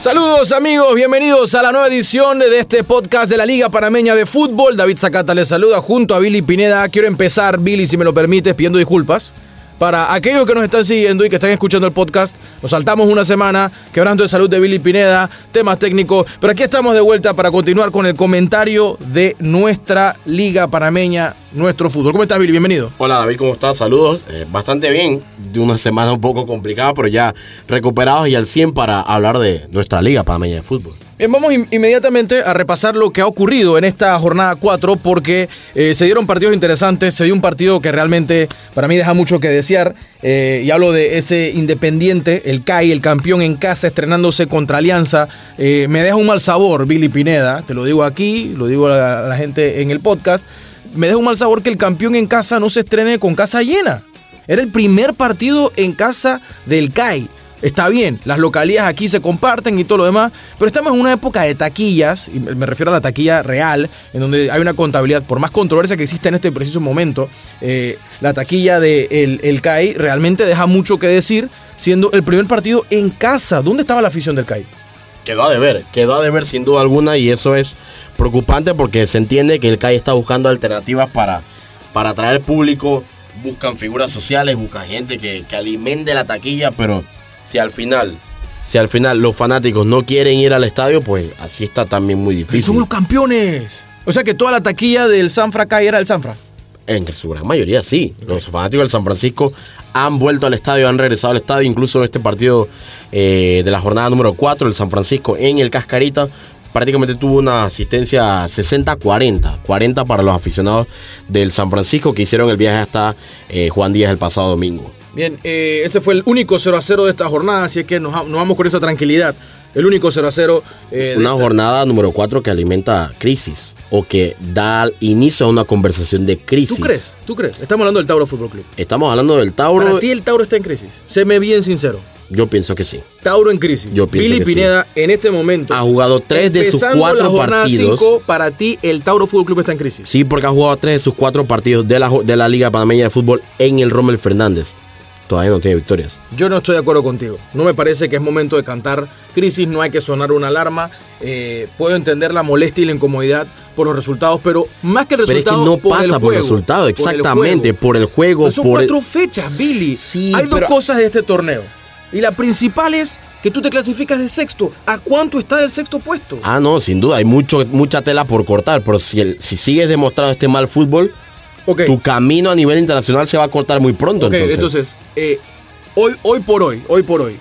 Saludos amigos, bienvenidos a la nueva edición de este podcast de la Liga Panameña de Fútbol. David Zacata les saluda junto a Billy Pineda. Quiero empezar, Billy, si me lo permites, pidiendo disculpas. Para aquellos que nos están siguiendo y que están escuchando el podcast, nos saltamos una semana, quebrando de salud de Billy Pineda, temas técnicos, pero aquí estamos de vuelta para continuar con el comentario de nuestra Liga Panameña, nuestro fútbol. ¿Cómo estás, Billy? Bienvenido. Hola, David, ¿cómo estás? Saludos. Eh, bastante bien, de una semana un poco complicada, pero ya recuperados y al 100 para hablar de nuestra Liga Panameña de Fútbol. Bien, vamos in- inmediatamente a repasar lo que ha ocurrido en esta jornada 4 porque eh, se dieron partidos interesantes, se dio un partido que realmente para mí deja mucho que desear eh, y hablo de ese Independiente, el CAI, el campeón en casa estrenándose contra Alianza, Eh, me deja un mal sabor Billy Pineda, te lo digo aquí, lo digo a la, a la gente en el podcast, me deja un mal sabor que el campeón en casa no se estrene con casa llena. Era el primer partido en casa del CAI. Está bien, las localidades aquí se comparten y todo lo demás, pero estamos en una época de taquillas, y me refiero a la taquilla real, en donde hay una contabilidad, por más controversia que exista en este preciso momento, eh, la taquilla del el, el CAI realmente deja mucho que decir, siendo el primer partido en casa. ¿Dónde estaba la afición del CAI? Quedó a deber, quedó a deber sin duda alguna y eso es preocupante porque se entiende que el CAI está buscando alternativas para, para atraer público, buscan figuras sociales, buscan gente que, que alimente la taquilla, pero si al final, si al final los fanáticos no quieren ir al estadio, pues así está también muy ¡Y difícil. somos los campeones! O sea que toda la taquilla del Sanfra CAI era del Sanfra. En su gran mayoría sí. Los fanáticos del San Francisco han vuelto al estadio, han regresado al estadio. Incluso en este partido eh, de la jornada número 4, el San Francisco en el Cascarita prácticamente tuvo una asistencia 60-40. 40 para los aficionados del San Francisco que hicieron el viaje hasta eh, Juan Díaz el pasado domingo. Bien, eh, ese fue el único 0 a 0 de esta jornada, así es que nos, nos vamos con esa tranquilidad. El único 0 a 0. eh, Una esta- jornada número 4 que alimenta crisis o que da inicio a una conversación de crisis. ¿Tú crees? ¿Tú crees? Estamos hablando del Tauro Fútbol Club. Estamos hablando del Tauro. Para ti el Tauro está en crisis. Séme bien sincero. Yo pienso que sí. Tauro en crisis. Yo pienso Billy que sí. Pineda, en este momento. Ha jugado tres de sus cuatro la jornada partidos. cinco, para ti el Tauro Fútbol Club está en crisis. Sí, porque ha jugado tres de sus cuatro partidos de la, de la Liga Panameña de Fútbol en el Rommel Fernández. Todavía no tiene victorias. Yo no estoy de acuerdo contigo. No me parece que es momento de cantar crisis, no hay que sonar una alarma. Eh, puedo entender la molestia y la incomodidad por los resultados, pero más que el Pero es que resultado. no por el pasa por el resultado, por el exactamente, juego. por el juego, Pero son por el- cuatro fechas, Billy. Sí, Hay dos cosas de este torneo. Y la principal es que tú te clasificas de sexto. ¿A cuánto está del sexto puesto? Ah, no, sin duda, hay mucho, mucha tela por cortar, pero si, el- si sigues demostrando este mal fútbol, ok, tu camino a nivel internacional se va a cortar muy pronto. entonces. entonces, eh, hoy, hoy por hoy, hoy por hoy,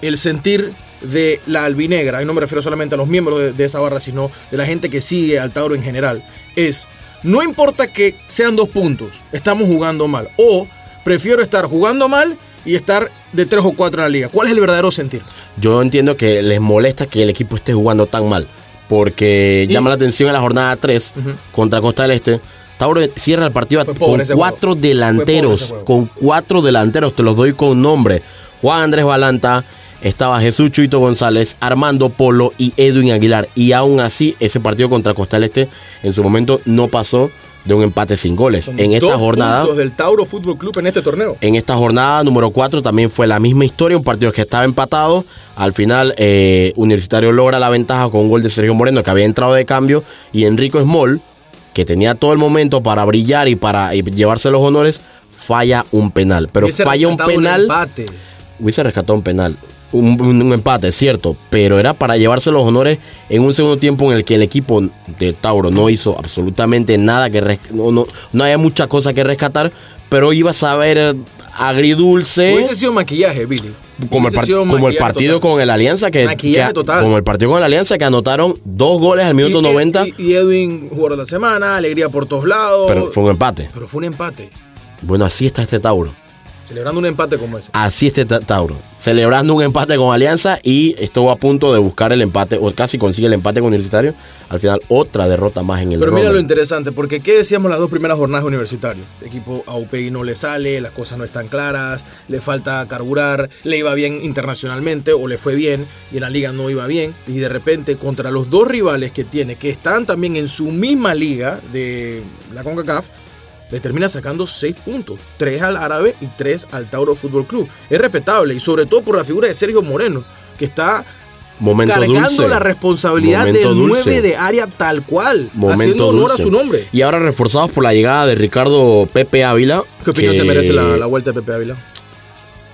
el sentir de la albinegra, y no me refiero solamente a los miembros de, de esa barra, sino de la gente que sigue al Tauro en general, es, no importa que sean dos puntos, estamos jugando mal, o prefiero estar jugando mal y estar de tres o cuatro en la liga. ¿Cuál es el verdadero sentir? Yo entiendo que les molesta que el equipo esté jugando tan mal, porque Y- llama la atención en la jornada 3 Ujú. contra Costa del Este. Tauro cierra el partido pobre con cuatro pobre delanteros, con cuatro delanteros, te los doy con nombre. Juan Andrés Balanta, estaba Jesús Chuito González, Armando Polo y Edwin Aguilar. Y aún así, ese partido contra Costa del Este en su momento no pasó de un empate sin goles. Son en esta dos jornada... del Tauro Fútbol Club en este torneo. En esta jornada número 4 también fue la misma historia, un partido que estaba empatado. Al final, eh, Universitario logra la ventaja con un gol de Sergio Moreno que había entrado de cambio y Enrico Small, que tenía todo el momento para brillar y para llevarse los honores, falla un penal. Pero Hubiese falla un penal. empate. Hubiese rescatado un penal. Un, un- un empate, es cierto, pero era para llevarse los honores en un segundo tiempo en el que el equipo de Tauro no hizo absolutamente nada, que no, no, no había mucha cosa que rescatar, pero ibas a eh, agridulce. Hubiese sido maquillaje, Billy. Como el, como el partido total. con el Alianza que, como el partido con el Alianza que anotaron dos goles al minuto Y- 90 Y, y Edwin jugador de la semana, alegría por todos lados. pero fue un empate Pero fue un empate. bueno así está este Tauro Celebrando un empate como ese. así está este Tauro celebrando un empate con Alianza y estuvo a punto de buscar el empate o casi consigue el empate con Universitario al final otra derrota más en el Pero mira lo interesante, porque ¿qué decíamos las dos primeras jornadas universitarias? El equipo a UPI no le sale, las cosas no están claras, le falta carburar, le iba bien internacionalmente o le fue bien y en la liga no iba bien. Y de repente contra los dos rivales que tiene, que están también en su misma liga de la CONCACAF, le termina sacando seis puntos, tres al Árabe y tres al Tauro Fútbol Club. Es respetable y sobre todo por la figura de Sergio Moreno, que está Momento cargando dulce. la responsabilidad Momento del dulce. 9 de área tal cual, Momento haciendo honor dulce. a su nombre. Y ahora reforzados por la llegada de Ricardo Pepe Ávila. ¿Qué opinión que- te merece la, la vuelta de Pepe Ávila?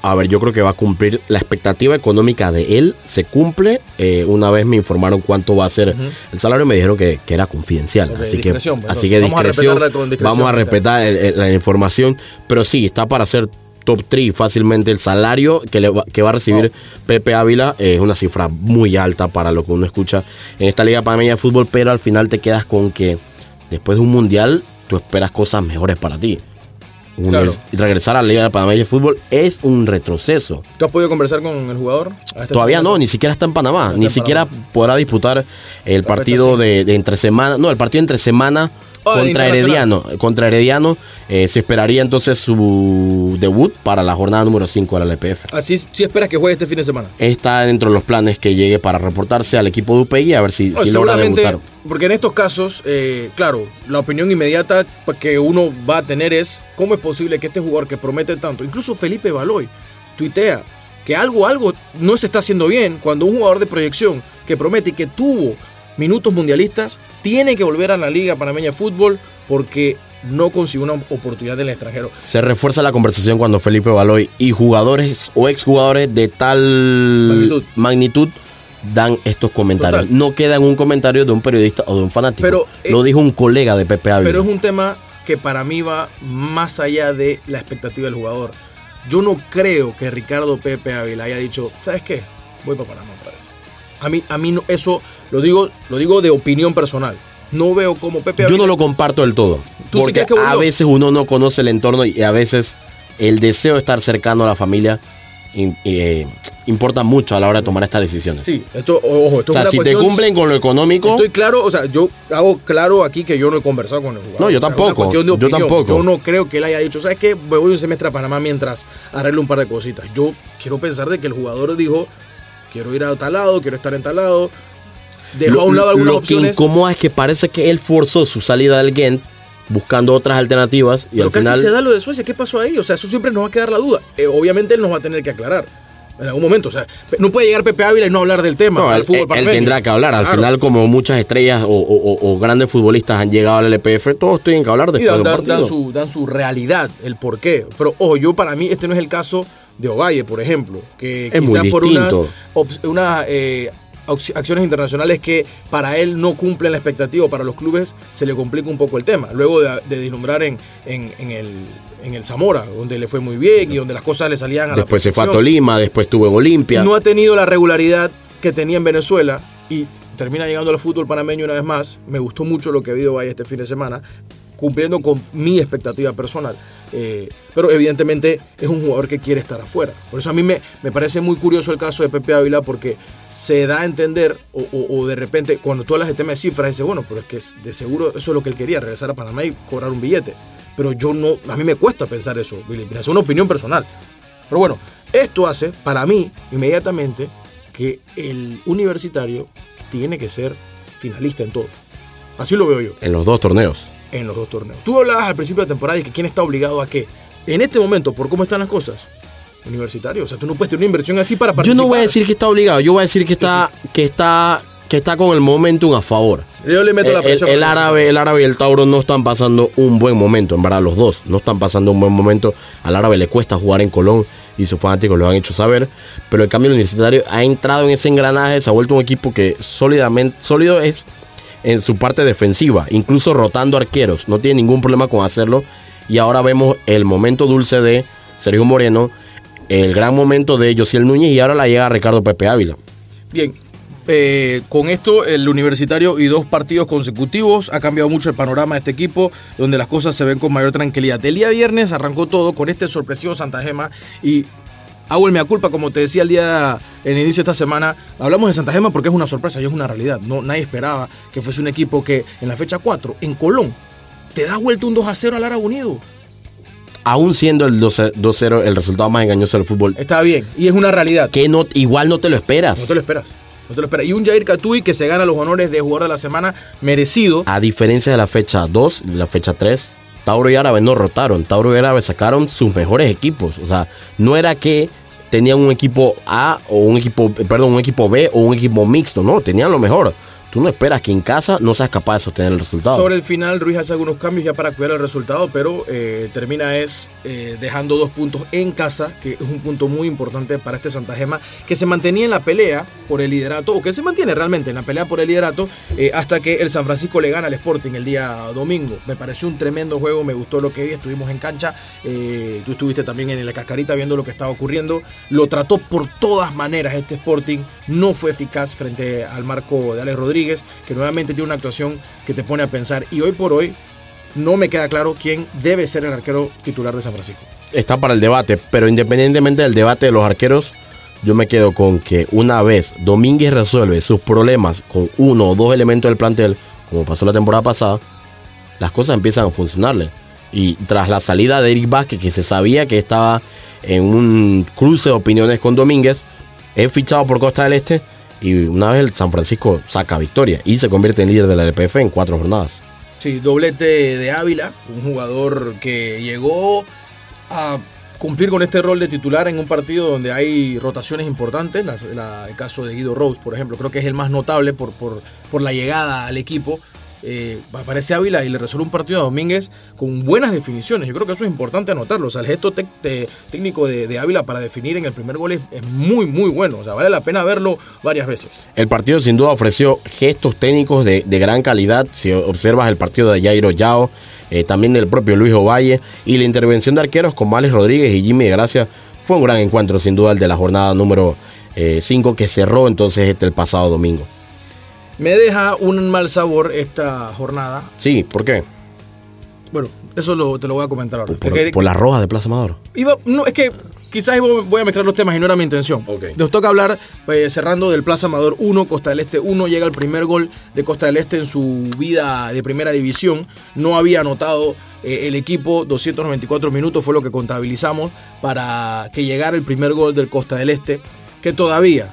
A ver, yo creo que va a cumplir la expectativa económica de él. Se cumple. Eh, una vez me informaron cuánto va a ser el salario. Me dijeron que, que era confidencial. Así que, pues, así que vamos a discreción. discreción, Vamos a Pepe. respetar el- el- la información. Pero sí, está para ser top 3 fácilmente. El salario que, le va, que va a recibir Pepe Ávila eh, es una cifra muy alta para lo que uno escucha en esta Liga Panameña de Fútbol. Pero al final te quedas con que después de un mundial, tú esperas cosas mejores para ti. Claro. Regresar a la Liga Panameña de Fútbol es un retroceso. ¿Tú has podido conversar con el jugador? este Todavía no, ni siquiera está en Panamá. Está ni en siquiera Panamá. podrá disputar el La partido de, de entre semana. No, el partido entre semana contra. Herediano. Contra Herediano eh, se esperaría entonces su debut para la jornada número 5 de la LPF. Así sí esperas que juegue este fin de semana. Está dentro de los planes que llegue para reportarse al equipo de UPI a ver si, No, si logra debutar. porque en estos casos, eh, claro, la opinión inmediata que uno va a tener es cómo es posible que este jugador que promete tanto, incluso Felipe Baloy, tuitea que algo, algo no se está haciendo bien cuando un jugador de proyección que promete y que tuvo minutos mundialistas tiene que volver a la Liga Panameña de Fútbol porque no consiguió una oportunidad en el extranjero. Se refuerza la conversación cuando Felipe Baloy y jugadores o exjugadores de tal Magnitud. magnitud dan estos comentarios. Total. No queda en un comentario de un periodista o de un fanático. Pero, eh, Lo dijo un colega de Pepe Ávila. Pero es un tema que para mí va más allá de la expectativa del jugador. Yo no creo que Ricardo Pepe Ávila haya dicho, ¿sabes qué? Voy para Panamá otra vez. A mí, a mí no, eso lo digo, lo digo de opinión personal. No veo como Pepe Yo no lo comparto del todo. ¿Tú sí Porque que a veces uno no conoce el entorno y a veces el deseo de estar cercano a la familia eh, importa mucho a la hora de tomar estas decisiones. Sí, esto, ojo, esto o sea, es una si te cumplen con lo económico, Estoy claro, o sea, yo hago claro aquí que yo no he conversado con el jugador. No, yo O sea, tampoco, yo tampoco. Yo no creo que él haya dicho, ¿sabes qué? Me voy un semestre a Panamá mientras arreglo un par de cositas. Yo quiero pensar de que el jugador dijo, quiero ir a tal lado, quiero estar en tal lado. Dejó lo, a un lado algunas lo que opciones. incomoda es que parece que él forzó su salida del Ghent buscando otras alternativas y Pero al casi final se da lo de Suecia. ¿Qué pasó ahí? O sea, eso siempre nos va a quedar la duda. Eh, obviamente él nos va a tener que aclarar en algún momento. O sea, no puede llegar Pepe Ávila y no hablar del tema. No, al fútbol él- él tendrá que hablar. Al Claro. final, como muchas estrellas o, o- o- o grandes futbolistas han llegado al LPF, todos tienen que hablar Y después dan, de un dan- su, dan su realidad, el por qué. Pero ojo, yo para mí este no es el caso de Ovalle, por ejemplo, que Es quizás por unas, unas, eh, acciones internacionales que para él no cumplen la expectativa, para los clubes se le complica un poco el tema. Luego de, de deslumbrar en, en, en el, en el Zamora, donde le fue muy bien y donde las cosas le salían a Después la se fue a. Tolima, después estuvo en Olimpia. No ha tenido la regularidad que tenía en Venezuela y termina llegando al fútbol panameño una vez más. Me gustó mucho lo que vi de Valle este fin de semana, cumpliendo con mi expectativa personal. Eh, pero evidentemente es un jugador que quiere estar afuera. Por eso a mí me, me parece muy curioso el caso de Pepe Ávila porque se da a entender o, de repente cuando tú hablas de tema de cifras dices, bueno, pero es que de seguro eso es lo que él quería, regresar a Panamá y cobrar un billete. Pero yo no, a mí me cuesta pensar eso, Es una opinión personal. Pero bueno, esto hace para mí inmediatamente que el universitario tiene que ser finalista en todo. Así lo veo yo, En los dos torneos. En los dos torneos. Tú hablabas al principio de la temporada y que quién está obligado a qué. En este momento, por cómo están las cosas, universitario. O sea, tú no puedes tener una inversión así para Yo participar. no voy a decir que está obligado, yo voy a decir que está, que está, que está con el momentum a favor. Yo le meto la El, presión. el árabe, el árabe y el Tauro no están pasando un buen momento, en verdad los dos no están pasando un buen momento. Al árabe le cuesta jugar en Colón y sus fanáticos lo han hecho saber, pero el cambio universitario ha entrado en ese engranaje, se ha vuelto un equipo que sólidamente sólido es en su parte defensiva, incluso rotando arqueros, no tiene ningún problema con hacerlo y ahora vemos el momento dulce de Sergio Moreno, el gran momento de Josiel Núñez y ahora la llega Ricardo Pepe Ávila. Bien, eh, con esto el universitario y dos partidos consecutivos ha cambiado mucho el panorama de este equipo, donde las cosas se ven con mayor tranquilidad. El día viernes arrancó todo con este sorpresivo Santa Gema y hago el mea culpa, como te decía el día en el inicio de esta semana, hablamos de Santa Gema porque es una sorpresa y es una realidad. No, nadie esperaba que fuese un equipo que en la fecha 4, en Colón, te da vuelta un 2 a 0 al Árabe Unido. Aún siendo el 12 2-0 el resultado más engañoso del fútbol, Está bien, y es una realidad. que no, igual no te lo esperas. No te lo esperas. No te lo esperas. Y un Jair Catuy que se gana los honores de jugador de la semana merecido. A diferencia de la fecha 2 y la fecha 3, Tauro y Árabe no rotaron. Tauro y Árabe sacaron sus mejores equipos. O sea, no era que tenían un equipo A o un equipo, perdón, un equipo B o un equipo mixto, no, tenían lo mejor tú no esperas que en casa no seas capaz de sostener el resultado. Sobre el final, Ruiz hace algunos cambios ya para cuidar el resultado, pero eh, termina es eh, dejando dos puntos en casa, que es un punto muy importante para este Santa Gema, que se mantenía en la pelea por el liderato, o que se mantiene realmente en la pelea por el liderato, eh, hasta que el San Francisco le gana al Sporting el día domingo. Me pareció un tremendo juego, me gustó lo que vi, estuvimos en cancha, tú estuviste también en la cascarita viendo lo que estaba ocurriendo, lo trató por todas maneras este Sporting, no fue eficaz frente al marco de Alex Rodríguez que nuevamente tiene una actuación que te pone a pensar. Y hoy por hoy no me queda claro quién debe ser el arquero titular de San Francisco. Está para el debate, pero independientemente del debate de los arqueros, yo me quedo con que una vez Domínguez resuelve sus problemas con uno o dos elementos del plantel, como pasó la temporada pasada, las cosas empiezan a funcionarle. Y tras la salida de Eric Vázquez, que se sabía que estaba en un cruce de opiniones con Domínguez, es fichado por Costa del Este y una vez el San Francisco saca victoria y se convierte en líder de la LPF en cuatro jornadas. Sí, doblete de Ávila, un jugador que llegó a cumplir con este rol de titular en un partido donde hay rotaciones importantes. el caso de Guido Rose, por ejemplo, creo que es el más notable por, por, por la llegada al equipo eh, aparece Ávila y le resuelve un partido a Domínguez con buenas definiciones. Yo creo que eso es importante anotarlo. O sea, el gesto técnico de, Ávila para definir en el primer gol es, muy, muy bueno. O sea, vale la pena verlo varias veces. El partido sin duda ofreció gestos técnicos de, gran calidad. Si observas el partido de Jairo Yao, eh, también del propio Luis Ovalle y la intervención de arqueros con Males Rodríguez y Jimmy de Gracia, fue un gran encuentro sin duda el de la jornada número 5 eh, que cerró entonces este el pasado domingo. Me deja un mal sabor esta jornada. Sí, ¿por qué? Bueno, eso te lo voy a comentar ahora. Por, la roja de Plaza Amador. no, es que quizás voy a mezclar los temas y no era mi intención. Nos toca hablar, eh, cerrando del Plaza Amador 1, Costa del Este 1, llega el primer gol de Costa del Este en su vida de primera división. No había anotado eh, el equipo, 294 minutos fue lo que contabilizamos para que llegara el primer gol del Costa del Este, que todavía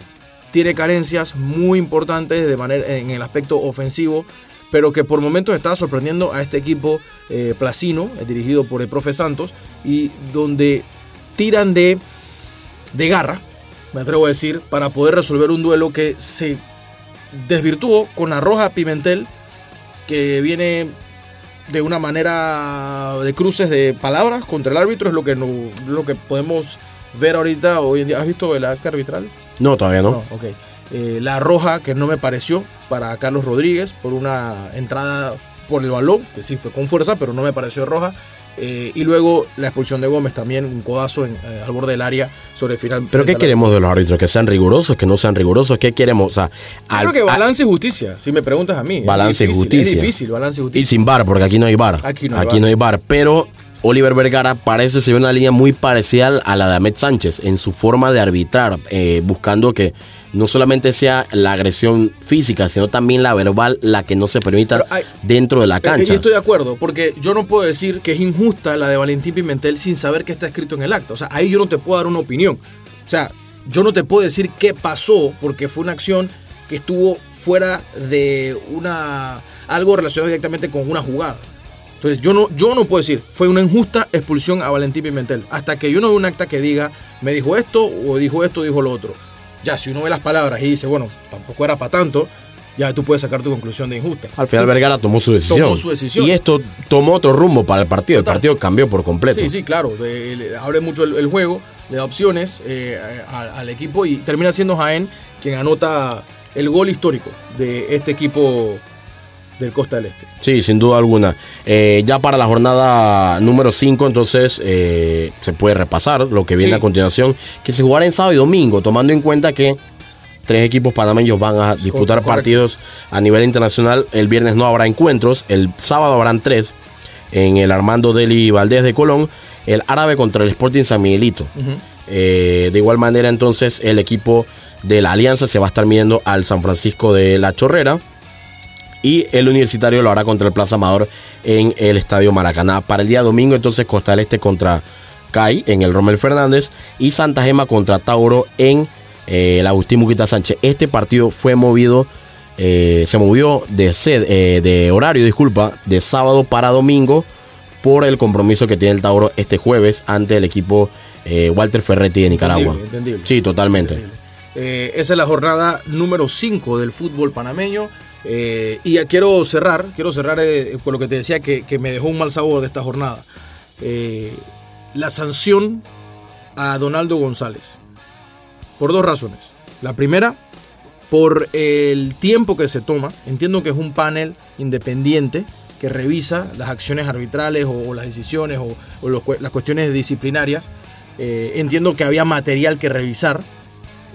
tiene carencias muy importantes de manera, en el aspecto ofensivo, pero que por momentos está sorprendiendo a este equipo eh, placino, eh, dirigido por el profe Santos, y donde tiran de, de garra, me atrevo a decir, para poder resolver un duelo que se desvirtuó con Arroja Pimentel, que viene de una manera de cruces de palabras contra el árbitro, es lo que, no, lo que podemos ver ahorita hoy en día. ¿Has visto el acta arbitral? No, todavía no. Eh, la roja que no me pareció para Carlos Rodríguez por una entrada por el balón, que sí fue con fuerza, pero no me pareció roja. Eh, y luego la expulsión de Gómez también, un codazo en, eh, al borde del área sobre el final. ¿Pero qué queremos de los árbitros? ¿Que sean rigurosos? ¿Que no sean rigurosos? ¿Qué queremos? O sea, creo que balance y justicia, si me preguntas a mí. Balance y justicia. Es difícil, balance y justicia. Y sin bar, porque aquí no hay bar. Aquí no hay, aquí bar. No hay bar. Pero Oliver Vergara parece ser una línea muy parecida a la de Ahmed Sánchez en su forma de arbitrar, eh, buscando que no solamente sea la agresión física, sino también la verbal la que no se permita dentro de la cancha. Yo estoy de acuerdo, porque yo no puedo decir que es injusta la de Valentín Pimentel sin saber qué está escrito en el acta. O sea, ahí yo no te puedo dar una opinión. O sea, yo no te puedo decir qué pasó, porque fue una acción que estuvo fuera de una algo relacionado directamente con una jugada. Entonces yo no, yo no puedo decir, fue una injusta expulsión a Valentín Pimentel. Hasta que yo no veo un acta que diga, me dijo esto, o dijo esto, dijo lo otro. Ya, si uno ve las palabras y dice, bueno, tampoco era para tanto, ya tú puedes sacar tu conclusión de injusta. Al final Vergara tomó su decisión. Tomó su decisión. Y esto tomó otro rumbo para el partido. El partido cambió por completo. Sí, sí, claro. abre mucho el, juego, le da opciones eh, al equipo y termina siendo Jaén quien anota el gol histórico de este equipo del Costa del Este. Sí, sin duda alguna. Eh, ya para la jornada número 5, entonces eh, se puede repasar lo que viene a continuación, que se jugará en sábado y domingo, tomando en cuenta que tres equipos panameños van a disputar partidos a nivel internacional. El viernes no habrá encuentros, el sábado habrán tres en el Armando Deli Valdés de Colón, el árabe contra el Sporting San Miguelito. Eh, de igual manera, entonces, el equipo de la Alianza se va a estar midiendo al San Francisco de la Chorrera y el Universitario lo hará contra el Plaza Amador en el Estadio Maracaná. Para el día domingo entonces Costa del Este contra CAI en el Romel Fernández y Santa Gema contra Tauro en eh, el Agustín Muquita Sánchez. Este partido fue movido, eh, se movió de, eh, de horario, disculpa, de sábado para domingo por el compromiso que tiene el Tauro este jueves ante el equipo Walter Ferretti de Nicaragua. Entendible, entendible. Sí, totalmente. Esa es la jornada número 5 del fútbol panameño. Eh, y ya quiero cerrar, quiero cerrar eh, con lo que te decía que, me dejó un mal sabor de esta jornada. Eh, la sanción a Donaldo González. Por dos razones. La primera, por el tiempo que se toma. Entiendo que es un panel independiente que revisa las acciones arbitrales o, o las decisiones o, o los las cuestiones disciplinarias. Eh, entiendo que había material que revisar.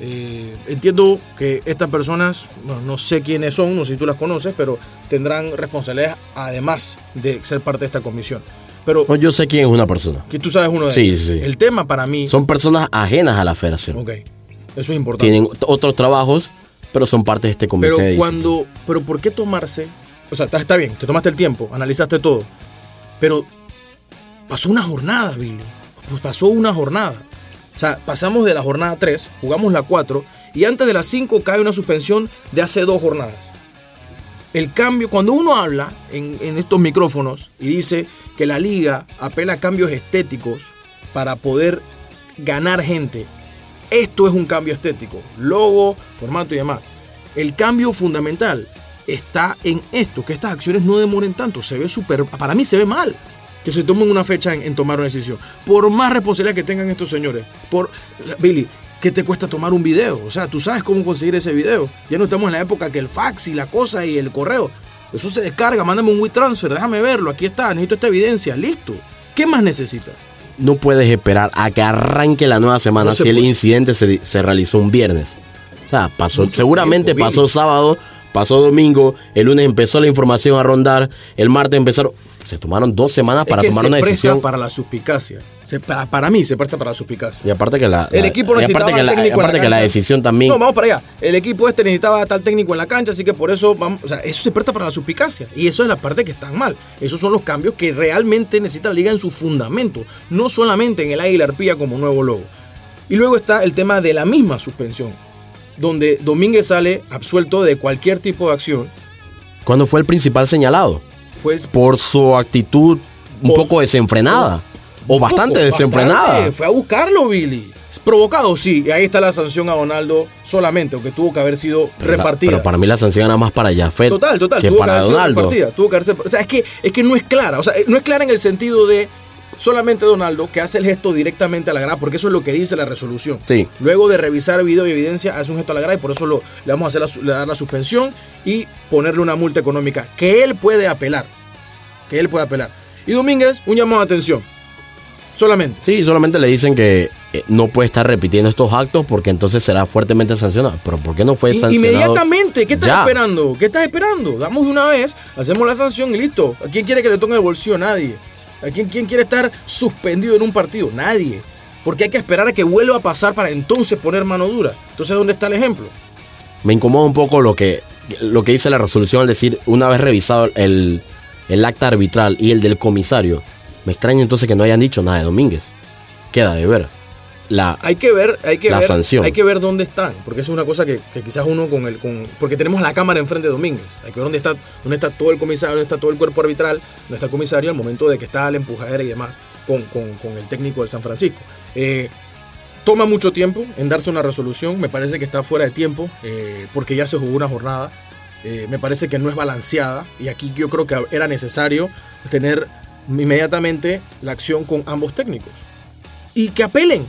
Eh, entiendo que estas personas, bueno, no sé quiénes son, no sé si tú las conoces, pero tendrán responsabilidades además de ser parte de esta comisión. Pero No, yo sé quién es una persona. que tú sabes uno de Sí, ellos. sí, sí. El tema para mí, Son personas ajenas a la federación. ok, eso es importante. Tienen otros trabajos, pero son parte de este comité. Pero cuando, pero ¿por qué tomarse? O sea, está, está bien, te tomaste el tiempo, analizaste todo, pero pasó una jornada, Billy. Pues pasó una jornada. Sea, pasamos de la jornada 3, jugamos la 4 y antes de la 5 cae una suspensión de hace dos jornadas. El cambio, cuando uno habla en, en estos micrófonos y dice que la liga apela a cambios estéticos para poder ganar gente, esto es un cambio estético, logo, formato y demás. El cambio fundamental está en esto, que estas acciones no demoren tanto, se ve súper, para mí se ve mal que se tomen una fecha en, en tomar una decisión. Por más responsabilidad que tengan estos señores, por Billy, ¿qué te cuesta tomar un video? O sea, tú sabes cómo conseguir ese video. Ya no estamos en la época que el fax y la cosa y el correo. Eso se descarga, mándame un WeTransfer, déjame verlo, aquí está, necesito esta evidencia, listo. ¿Qué más necesitas? no puedes esperar a que arranque la nueva semana No se si el incidente se, se realizó un viernes. O sea, pasó, Mucho seguramente tiempo, pasó sábado, pasó domingo, el lunes empezó la información a rondar, el martes empezaron. Se tomaron dos semanas para es que tomar se una presta decisión. para la suspicacia. Se- para, para mí se presta para la suspicacia. Y aparte que la, El la- equipo necesitaba aparte que la, técnico en aparte la que la decisión también. No, vamos para allá. El equipo este necesitaba tal técnico en la cancha, así que por eso vamos, o sea, eso se presta para la suspicacia. Y eso es la parte que están mal. Esos son los cambios que realmente necesita la liga en su fundamento, no solamente en el águila arpía como nuevo logo. Y luego está el tema de la misma suspensión, donde Domínguez sale absuelto de cualquier tipo de acción. ¿Cuándo fue el principal señalado? Fue Por su actitud un poco desenfrenada. O bastante Poco, desenfrenada. bastante. Fue a buscarlo, Billy. Provocado, sí. Y ahí está la sanción a Donaldo solamente, aunque tuvo que haber sido Pero la- repartida. pero para mí la sanción era más para Jafet Total, total. que tuvo que para haber sido Donaldo. repartida. Tuvo que haberse- o sea, es que, es que no es clara. O sea, no es clara en el sentido de solamente Donaldo que hace el gesto directamente a la grada, porque eso es lo que dice la resolución. Sí. Luego de revisar video y evidencia, hace un gesto a la grada y por eso lo, le vamos a hacer la le dar la suspensión y ponerle una multa económica que él puede apelar. Que él puede apelar. Y Domínguez, un llamado de atención. Solamente. Sí, solamente le dicen que eh, no puede estar repitiendo estos actos porque entonces será fuertemente sancionado. Pero ¿por qué no fue sancionado? Inmediatamente, ¿qué estás ya? esperando? ¿Qué estás esperando? Damos de una vez, hacemos la sanción y listo. ¿A quién quiere que le toque el bolsillo? Nadie. ¿A quién, quién quiere estar suspendido en un partido? Nadie. Porque hay que esperar a que vuelva a pasar para entonces poner mano dura. Entonces, ¿dónde está el ejemplo? Me incomoda un poco lo que, lo que dice la resolución al decir, una vez revisado el, el acta arbitral y el del comisario, me extraña entonces que no hayan dicho nada de Domínguez. Queda de ver. La, Hay que ver, hay que La ver, sanción. hay que ver dónde están, porque eso es una cosa que, que quizás uno con el, con, porque tenemos la cámara enfrente de Domínguez. Hay que ver dónde está, dónde está todo el comisario, dónde está todo el cuerpo arbitral, dónde está el comisario al momento de que está la empujadera y demás con, con- con el técnico del San Francisco. Eh, toma mucho tiempo en darse una resolución, me parece que está fuera de tiempo, eh, porque ya se jugó una jornada. Eh, me parece que no es balanceada y aquí yo creo que era necesario tener inmediatamente la acción con ambos técnicos y que apelen.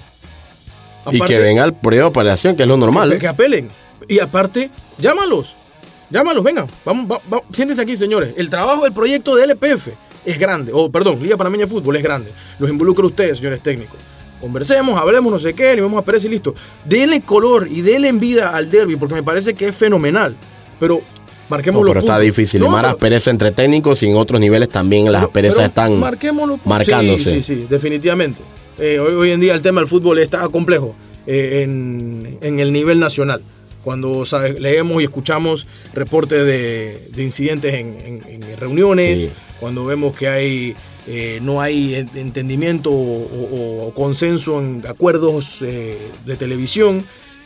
Y que venga el periodo de apelación, que es lo normal. que, que apelen. Y aparte, llámalos. Llámalos, vengan. Vamos, va- va- siéntense aquí, señores. El trabajo del proyecto de LPF es grande. O, perdón, Liga Panameña de Fútbol es grande. Los involucra ustedes, señores técnicos. Conversemos, hablemos, no sé qué, le vamos a Pérez y listo. Denle color y denle vida al derby, porque me parece que es fenomenal. Pero marquemos No, los pero está puntos. difícil. No, y más pero- asperezas entre técnicos y en otros niveles también las asperezas están marcándose. Sí, sí, sí, definitivamente. Eh, hoy, hoy en día el tema del fútbol está complejo eh, en, en el nivel nacional. Cuando ¿sabes? leemos y escuchamos reportes de, de incidentes en, en- en reuniones, Sí. cuando vemos que hay eh, no hay en- entendimiento o, o- o consenso en acuerdos de televisión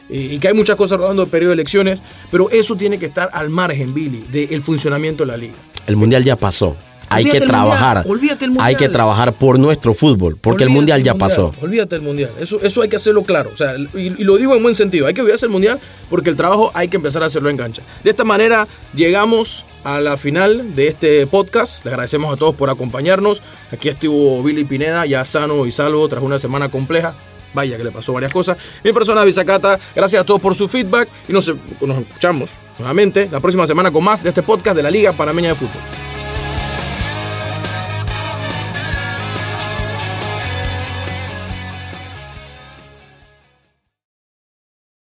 y que hay muchas cosas rodando el periodo de elecciones, pero eso tiene que estar al margen, Billy, del funcionamiento de la liga. El mundial ya pasó. Hay que trabajar. olvídate el mundial. Hay que trabajar por nuestro fútbol, porque el mundial ya pasó. Olvídate el mundial. Eso, eso hay que hacerlo claro. O sea, y, lo digo en buen sentido. Hay que olvidarse el mundial porque el trabajo hay que empezar a hacerlo en cancha. De esta manera llegamos a la final de este podcast. Les agradecemos a todos por acompañarnos. Aquí estuvo Billy Pineda, ya sano y salvo tras una semana compleja. Vaya que le pasó varias cosas. Mi persona Bisacata, gracias a todos por su feedback y nos, nos escuchamos nuevamente la próxima semana con más de este podcast de la Liga Panameña de Fútbol.